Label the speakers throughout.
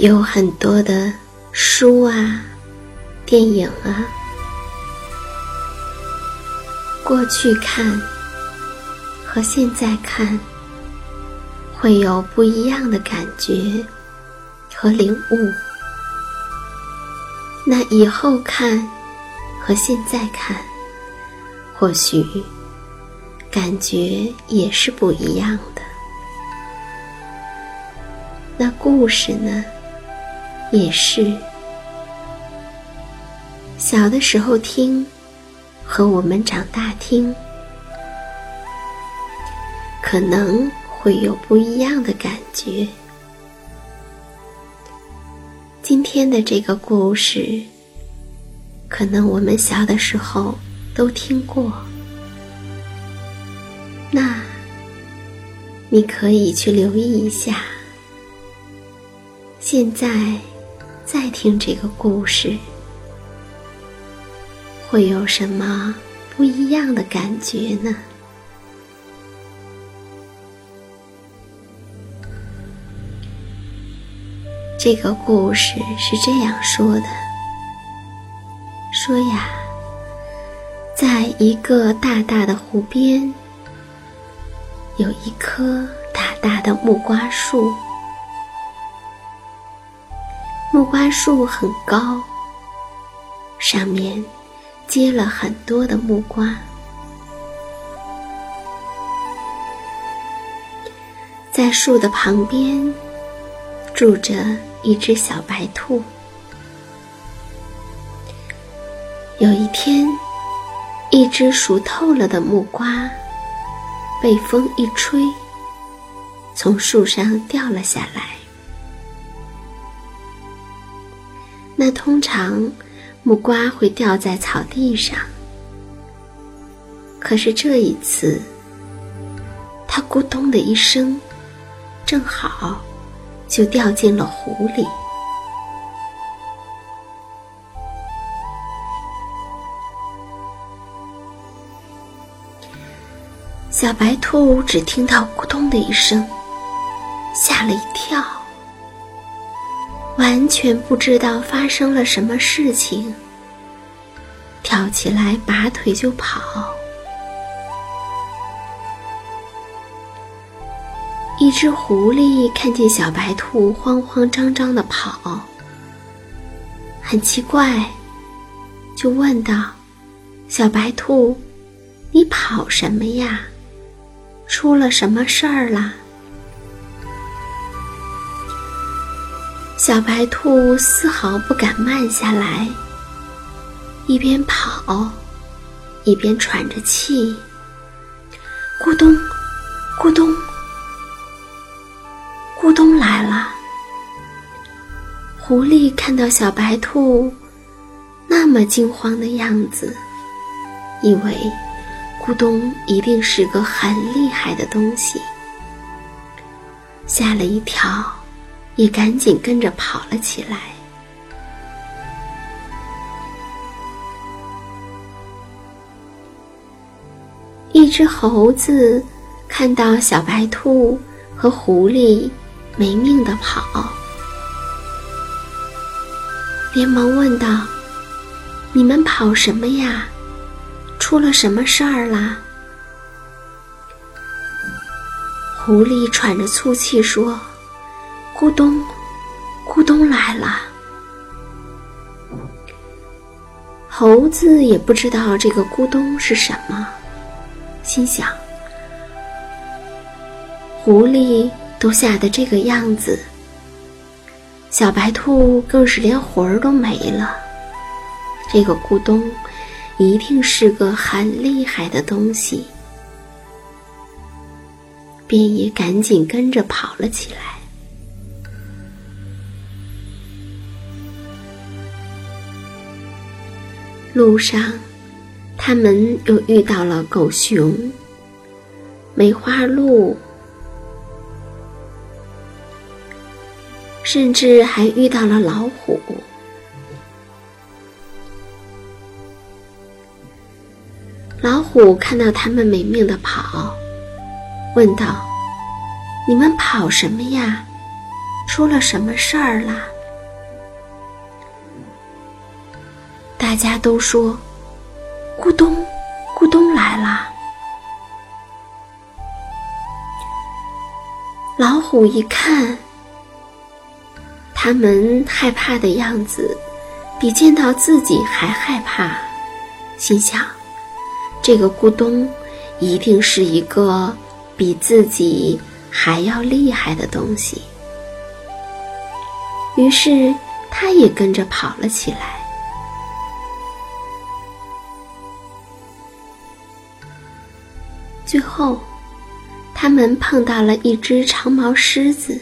Speaker 1: 有很多的书啊，电影啊，过去看和现在看会有不一样的感觉和领悟。那以后看和现在看，或许感觉也是不一样的。那故事呢？也是，小的时候听，和我们长大听，可能会有不一样的感觉。今天的这个故事，可能我们小的时候都听过，那你可以去留意一下。现在。再听这个故事，会有什么不一样的感觉呢？这个故事是这样说的：说呀，在一个大大的湖边，有一棵大大的木瓜树。木瓜树很高，上面结了很多的木瓜。在树的旁边住着一只小白兔。有一天，一只熟透了的木瓜被风一吹，从树上掉了下来。那通常，木瓜会掉在草地上。可是这一次，它咕咚的一声，正好就掉进了湖里。小白兔只听到咕咚的一声，吓了一跳。完全不知道发生了什么事情，跳起来拔腿就跑。一只狐狸看见小白兔慌慌张张的跑，很奇怪，就问道：“小白兔，你跑什么呀？出了什么事儿啦？”小白兔丝毫不敢慢下来，一边跑，一边喘着气，咕咚，咕咚。咕咚来了！狐狸看到小白兔那么惊慌的样子，以为咕咚一定是个很厉害的东西，吓了一跳，也赶紧跟着跑了起来。一只猴子看到小白兔和狐狸。没命的跑，连忙问道：“你们跑什么呀？出了什么事儿啦？”狐狸喘着粗气说：“咕咚，咕咚来了。”猴子也不知道这个咕咚是什么，心想：狐狸。都吓得这个样子，小白兔更是连魂儿都没了。这个咕咚一定是个很厉害的东西，便也赶紧跟着跑了起来。路上，他们又遇到了狗熊、梅花鹿。甚至还遇到了老虎。老虎看到他们没命的跑，问道：“你们跑什么呀？出了什么事儿啦？”大家都说：“咕咚，咕咚来了。”老虎一看。他们害怕的样子，比见到自己还害怕，心想：这个咕咚一定是一个比自己还要厉害的东西。于是，他也跟着跑了起来。最后，他们碰到了一只长毛狮子。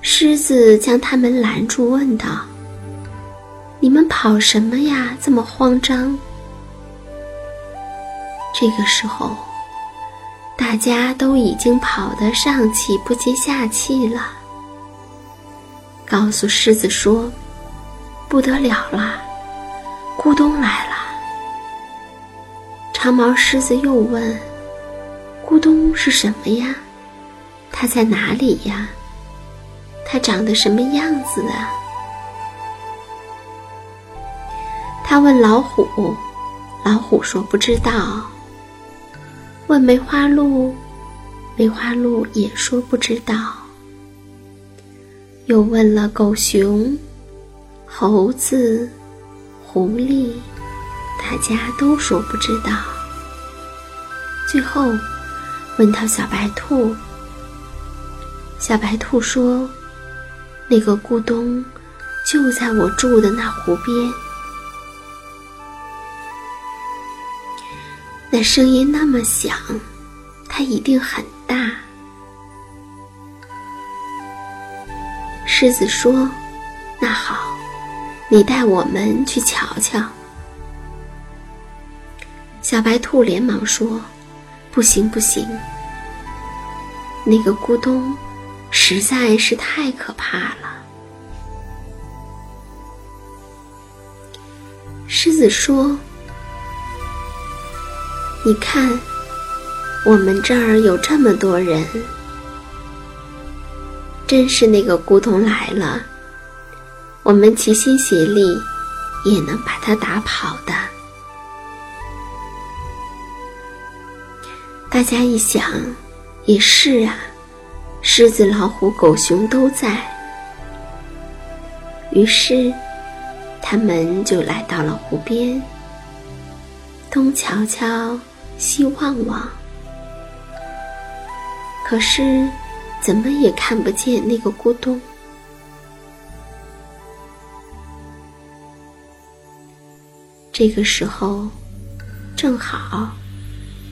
Speaker 1: 狮子将他们拦住，问道：“你们跑什么呀？这么慌张？”这个时候，大家都已经跑得上气不接下气了。告诉狮子说：“不得了啦，咕咚来了！”长毛狮子又问：“咕咚是什么呀？它在哪里呀？”它长得什么样子啊？他问老虎，老虎说不知道。问梅花鹿，梅花鹿也说不知道。又问了狗熊、猴子、狐狸，大家都说不知道。最后问到小白兔，小白兔说。那个咕咚就在我住的那湖边，那声音那么响，它一定很大。狮子说：“那好，你带我们去瞧瞧。”小白兔连忙说：“不行，不行，那个咕咚。”实在是太可怕了。狮子说：“你看，我们这儿有这么多人，真是那个咕咚来了，我们齐心协力，也能把它打跑的。大家一想，也是啊，狮子、老虎、狗熊都在。于是，他们就来到了湖边，东瞧瞧，西望望，可是。怎么也看不见那个咕咚。这个时候，正好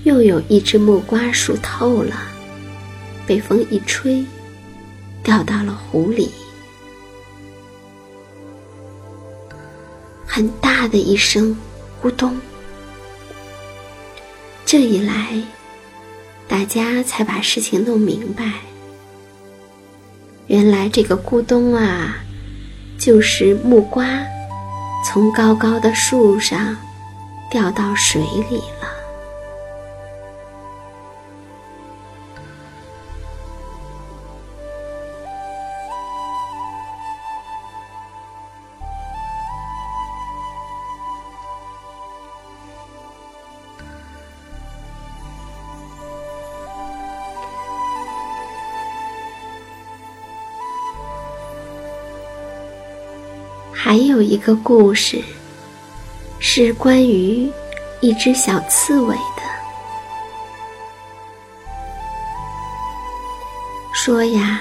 Speaker 1: 又有一只木瓜熟透了，被风一吹，掉到了湖里。很大的一声咕咚，这一来，大家才把事情弄明白。原来这个咕咚啊，就是木瓜从高高的树上掉到水里了。一个故事，是关于一只小刺猬的。说呀，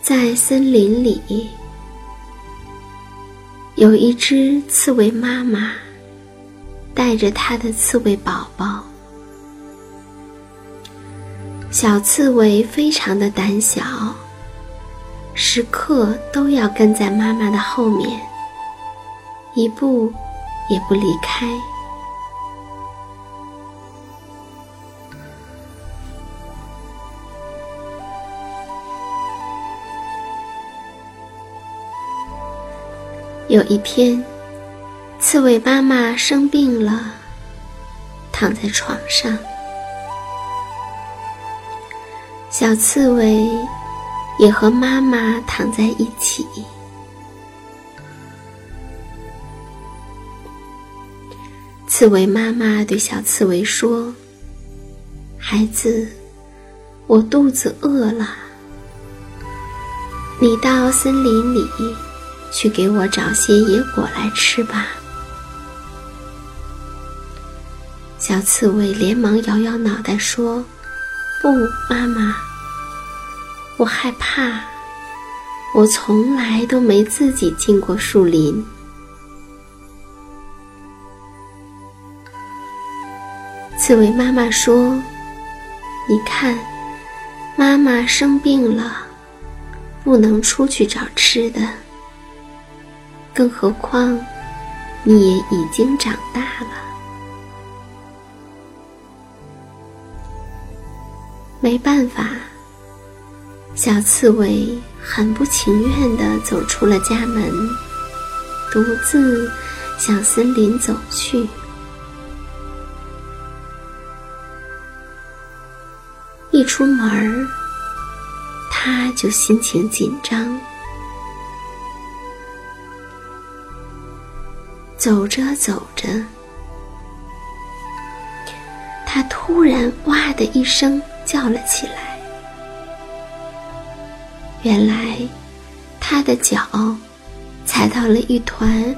Speaker 1: 在森林里，有一只刺猬妈妈，带着它的刺猬宝宝。小刺猬非常的胆小。时刻都要跟在妈妈的后面，一步也不离开。有一天，刺猬妈妈生病了，躺在床上，小刺猬。也和妈妈躺在一起。刺猬妈妈对小刺猬说：“孩子，我肚子饿了，你到森林里去给我找些野果来吃吧。”小刺猬连忙摇摇脑袋说：“不，妈妈。”我害怕，我从来都没自己进过树林。刺猬妈妈说：“你看，妈妈生病了，不能出去找吃的。更何况，你也已经长大了，没办法。”小刺猬很不情愿地走出了家门，独自向森林走去。一出门，他就心情紧张。走着走着，他突然“哇”的一声叫了起来。原来，他的脚踩到了一团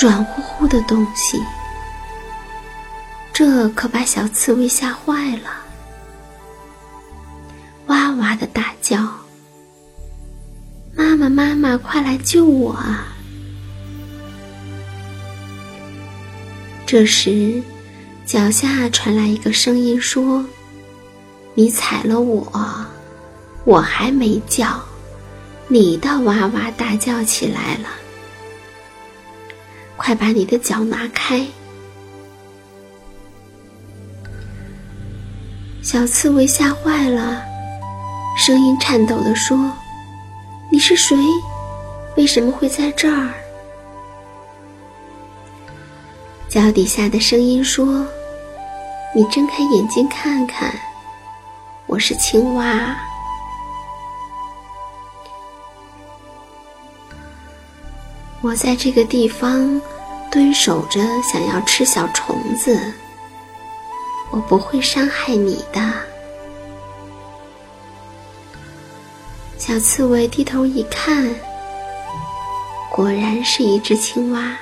Speaker 1: 软乎乎的东西，这可把小刺猬吓坏了，哇哇的大叫：“妈妈，妈妈，快来救我啊！”这时，脚下传来一个声音说：“你踩了我，我还没叫。”你倒哇哇大叫起来了！快把你的脚拿开！小刺猬吓坏了，声音颤抖地说：“你是谁？为什么会在这儿？”脚底下的声音说：“你睁开眼睛看看，我是青蛙。”我在这个地方蹲守着，想要吃小虫子。我不会伤害你的。小刺猬低头一看，果然是一只青蛙。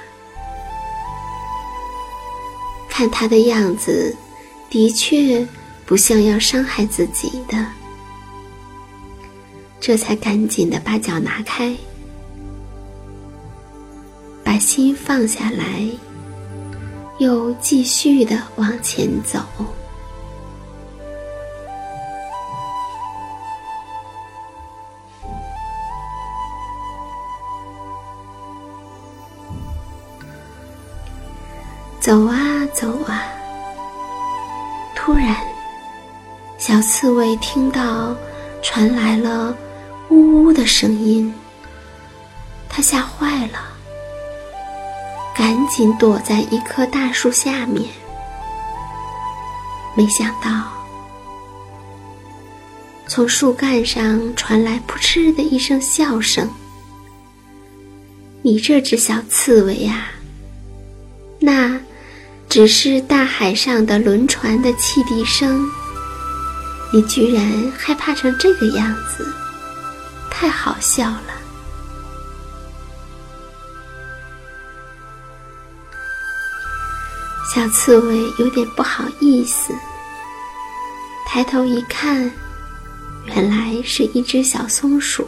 Speaker 1: 看它的样子，的确不像要伤害自己的，这才赶紧的把脚拿开，把心放下来，又继续的往前走。走啊走啊，突然，小刺猬听到传来了呜呜的声音，它吓坏了，赶紧躲在一棵大树下面。没想到，从树干上传来扑哧的一声笑声。你这只小刺猬呀，那。只是大海上的轮船的汽笛声，你居然害怕成这个样子，太好笑了。小刺猬有点不好意思，抬头一看，原来是一只小松鼠。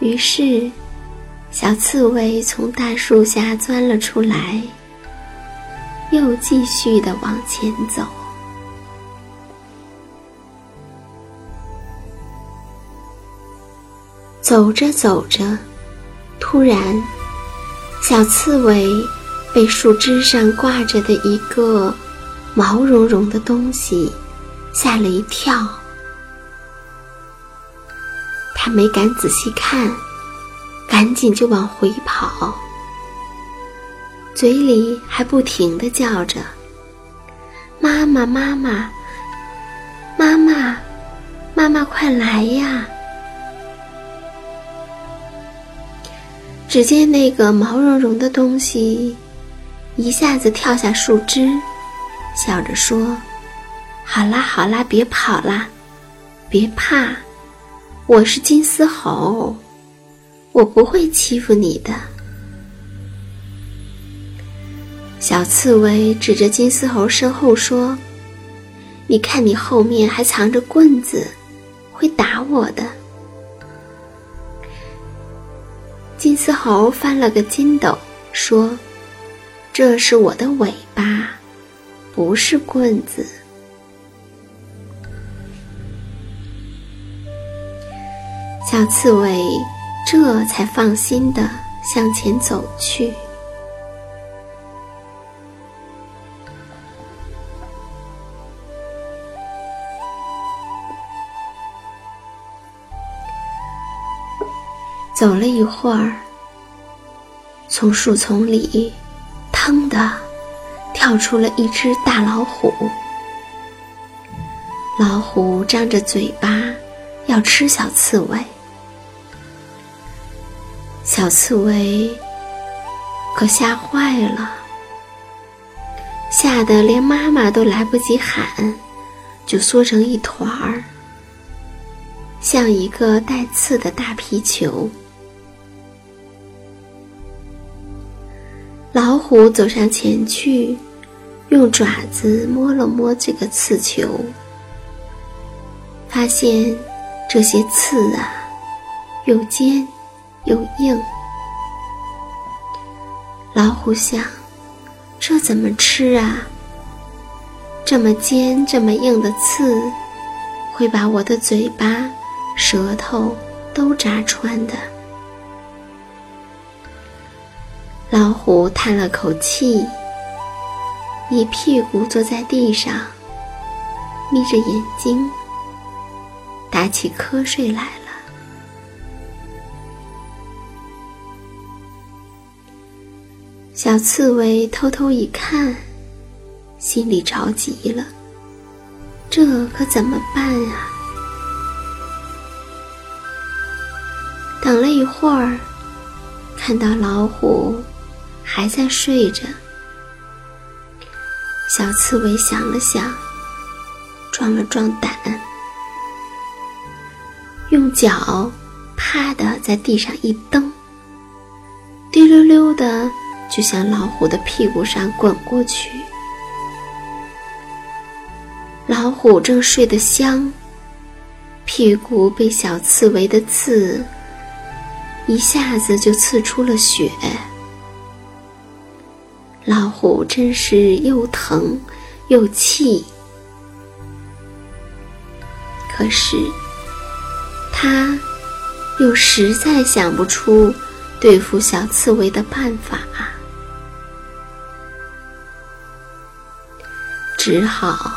Speaker 1: 于是，小刺猬从大树下钻了出来，又继续的往前走。走着走着，突然，小刺猬被树枝上挂着的一个毛茸茸的东西吓了一跳。他没敢仔细看，赶紧就往回跑，嘴里还不停的叫着：“妈妈，妈妈，妈妈，妈妈，快来呀！”只见那个毛茸茸的东西一下子跳下树枝，笑着说：“好啦，好啦，别跑啦，别怕。”我是金丝猴，我不会欺负你的。小刺猬指着金丝猴身后说：“你看，你后面还藏着棍子，会打我的。”金丝猴翻了个筋斗，说：“这是我的尾巴，不是棍子。”小刺猬这才放心的向前走去。走了一会儿，从树丛里“腾”的跳出了一只大老虎。老虎张着嘴巴要吃小刺猬。小刺猬可吓坏了，吓得连妈妈都来不及喊，就缩成一团儿，像一个带刺的大皮球。老虎走上前去，用爪子摸了摸这个刺球，发现这些刺啊，又尖。又硬，老虎想：这怎么吃啊？这么尖、这么硬的刺，会把我的嘴巴、舌头都扎穿的。老虎叹了口气，一屁股坐在地上，眯着眼睛，打起瞌睡来了。小刺猬偷偷一看，心里着急了，这可怎么办啊？等了一会儿，看到老虎还在睡着，小刺猬想了想，壮了壮胆，用脚啪的在地上一蹬，滴溜溜的就向老虎的屁股上滚过去。老虎正睡得香，屁股被小刺猬的刺一下子就刺出了血。虎真是又疼又气，可是他又实在想不出对付小刺猬的办法，只好。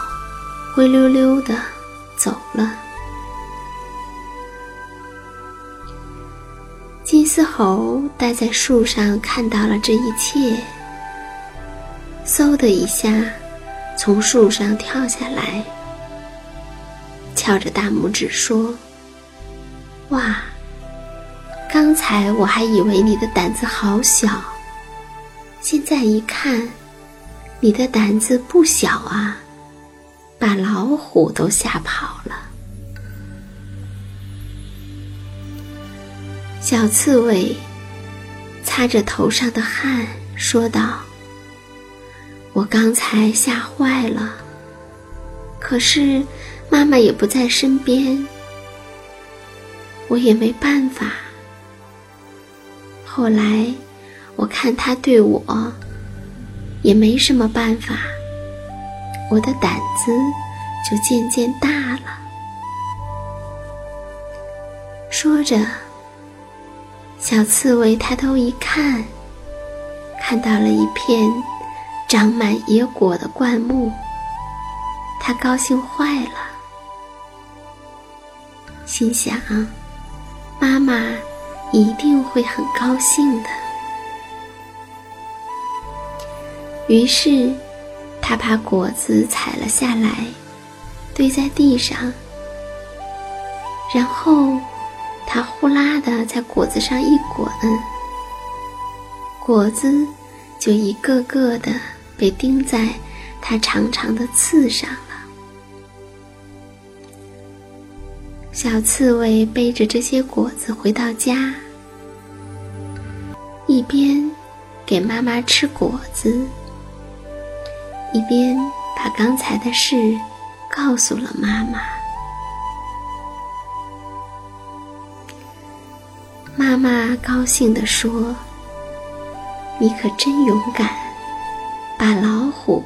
Speaker 1: 灰溜溜的走了。金丝猴待在树上，看到了这一切，嗖的一下从树上跳下来，翘着大拇指说：“哇，刚才我还以为你的胆子好小，现在一看，你的胆子不小啊！”把老虎都吓跑了。小刺猬擦着头上的汗，说道：“我刚才吓坏了，可是妈妈也不在身边，我也没办法。后来我看他对我也没什么办法。”我的胆子就渐渐大了。说着，小刺猬抬头一看，看到了一片长满野果的灌木，他高兴坏了，心想：妈妈一定会很高兴的。于是。他把果子采了下来，堆在地上，然后他呼啦的在果子上一滚，果子就一个个的被钉在他长长的刺上了。小刺猬背着这些果子回到家，一边给妈妈吃果子。一边把刚才的事告诉了妈妈，妈妈高兴地说：“你可真勇敢，把老虎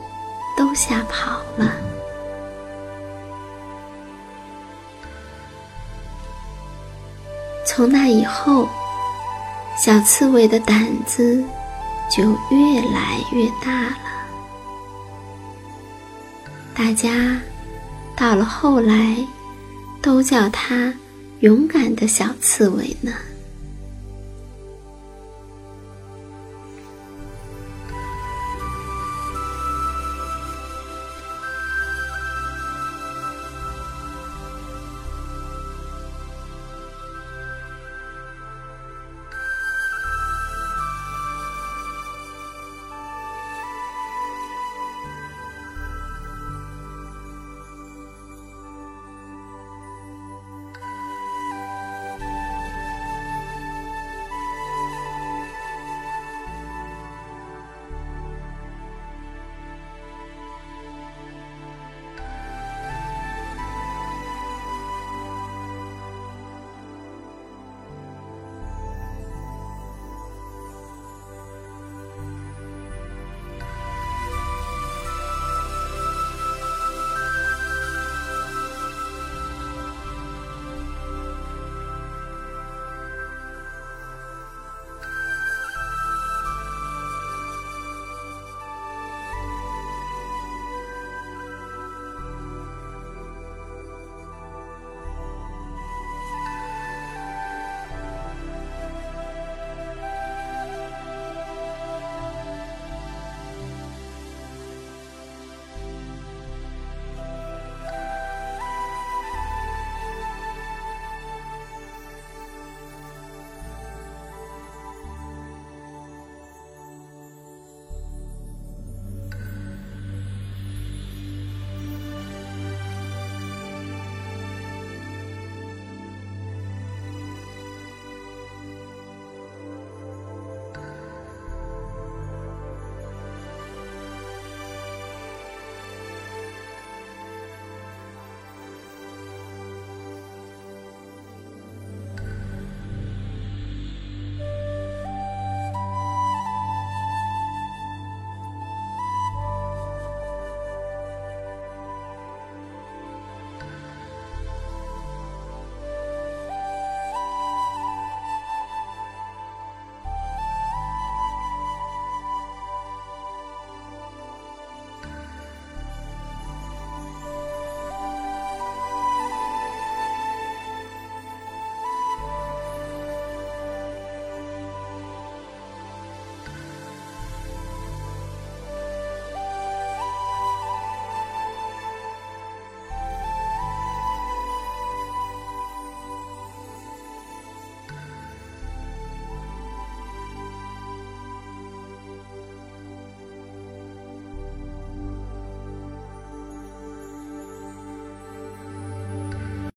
Speaker 1: 都吓跑了。”从那以后，小刺猬的胆子就越来越大了。大家到了后来，都叫他勇敢的小刺猬呢。